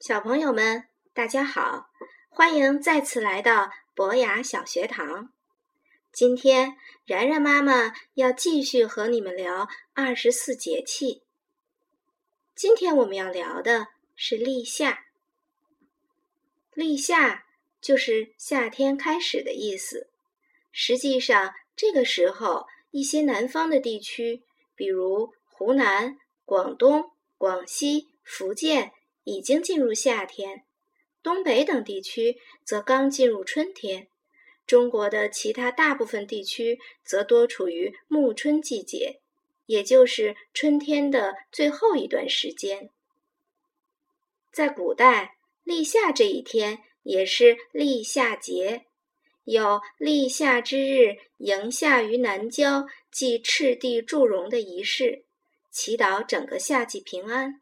小朋友们，大家好，欢迎再次来到博雅小学堂。今天，然然妈妈要继续和你们聊二十四节气。今天我们要聊的是立夏。立夏就是夏天开始的意思。实际上，这个时候，一些南方的地区，比如湖南、广东、广西、福建。已经进入夏天，东北等地区则刚进入春天，中国的其他大部分地区则多处于暮春季节，也就是春天的最后一段时间。在古代，立夏这一天也是立夏节，有立夏之日迎夏于南郊，祭赤地祝融的仪式，祈祷整个夏季平安。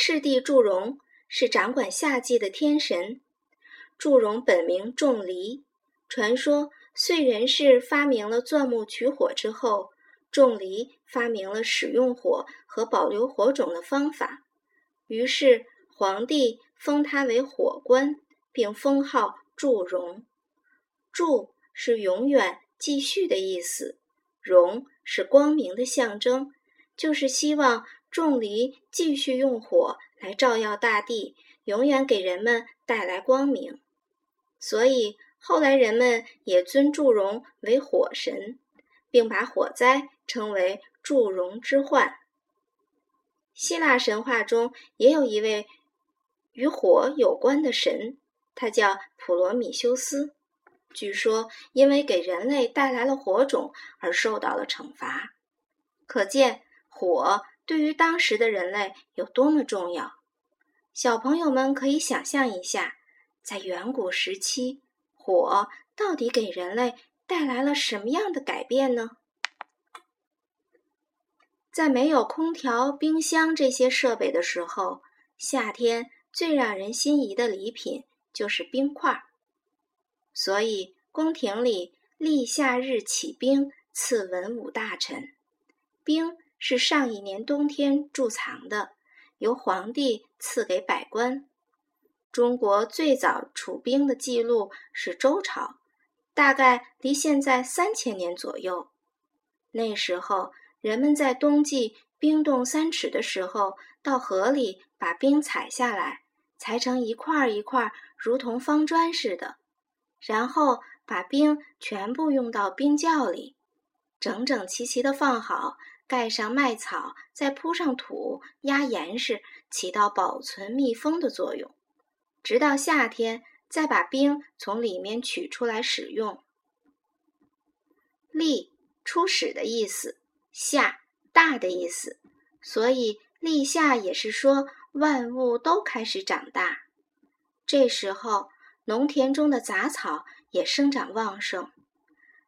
赤帝祝融是掌管夏季的天神。祝融本名仲离，传说燧人氏发明了钻木取火之后，仲离发明了使用火和保留火种的方法，于是皇帝封他为火官，并封号祝融。祝是永远、继续的意思，融是光明的象征，就是希望。仲离继续用火来照耀大地，永远给人们带来光明。所以后来人们也尊祝融为火神，并把火灾称为祝融之患。希腊神话中也有一位与火有关的神，他叫普罗米修斯。据说因为给人类带来了火种而受到了惩罚。可见火。对于当时的人类有多么重要？小朋友们可以想象一下，在远古时期，火到底给人类带来了什么样的改变呢？在没有空调、冰箱这些设备的时候，夏天最让人心仪的礼品就是冰块儿。所以，宫廷里立夏日起冰，赐文武大臣。冰。是上一年冬天贮藏的，由皇帝赐给百官。中国最早储冰的记录是周朝，大概离现在三千年左右。那时候，人们在冬季冰冻三尺的时候，到河里把冰采下来，裁成一块一块，如同方砖似的，然后把冰全部用到冰窖里，整整齐齐地放好。盖上麦草，再铺上土压严实，起到保存密封的作用。直到夏天，再把冰从里面取出来使用。立，初始的意思；夏，大的意思。所以立夏也是说万物都开始长大。这时候，农田中的杂草也生长旺盛。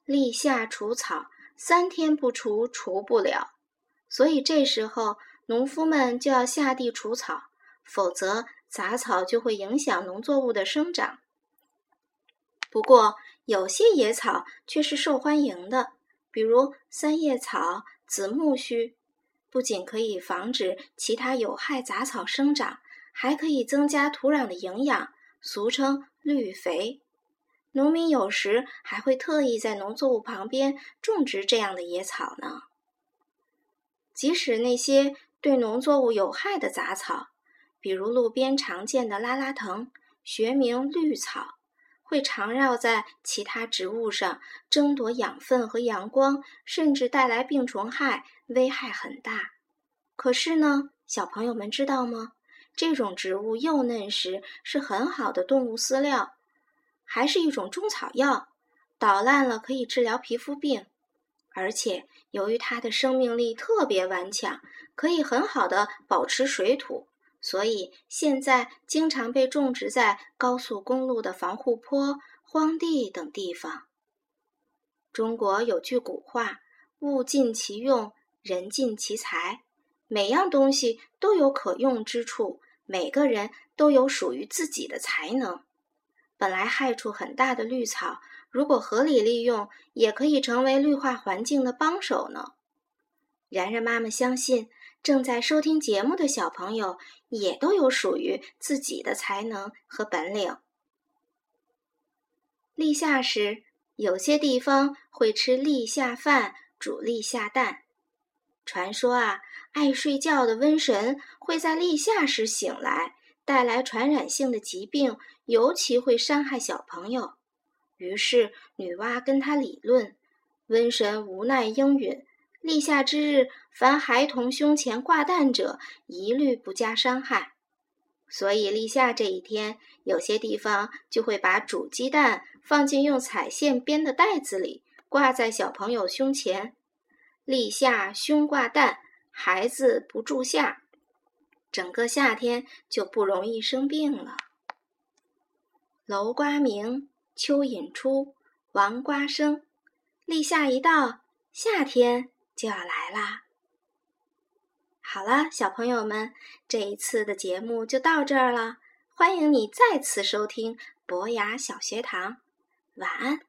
立夏除草。三天不除，除不了，所以这时候农夫们就要下地除草，否则杂草就会影响农作物的生长。不过，有些野草却是受欢迎的，比如三叶草、紫苜蓿，不仅可以防止其他有害杂草生长，还可以增加土壤的营养，俗称绿肥。农民有时还会特意在农作物旁边种植这样的野草呢。即使那些对农作物有害的杂草，比如路边常见的拉拉藤（学名绿草），会缠绕在其他植物上，争夺养分和阳光，甚至带来病虫害，危害很大。可是呢，小朋友们知道吗？这种植物幼嫩时是很好的动物饲料。还是一种中草药，捣烂了可以治疗皮肤病，而且由于它的生命力特别顽强，可以很好的保持水土，所以现在经常被种植在高速公路的防护坡、荒地等地方。中国有句古话：“物尽其用，人尽其才。”每样东西都有可用之处，每个人都有属于自己的才能。本来害处很大的绿草，如果合理利用，也可以成为绿化环境的帮手呢。然然妈妈相信，正在收听节目的小朋友也都有属于自己的才能和本领。立夏时，有些地方会吃立夏饭、煮立夏蛋。传说啊，爱睡觉的瘟神会在立夏时醒来，带来传染性的疾病，尤其会伤害小朋友。于是女娲跟他理论，瘟神无奈应允。立夏之日，凡孩童胸前挂蛋者，一律不加伤害。所以立夏这一天，有些地方就会把煮鸡蛋放进用彩线编的袋子里，挂在小朋友胸前。立夏胸挂蛋，孩子不住夏，整个夏天就不容易生病了。楼瓜鸣，蚯蚓出，王瓜生。立夏一到，夏天。就要来啦！好了，小朋友们，这一次的节目就到这儿了。欢迎你再次收听博雅小学堂，晚安。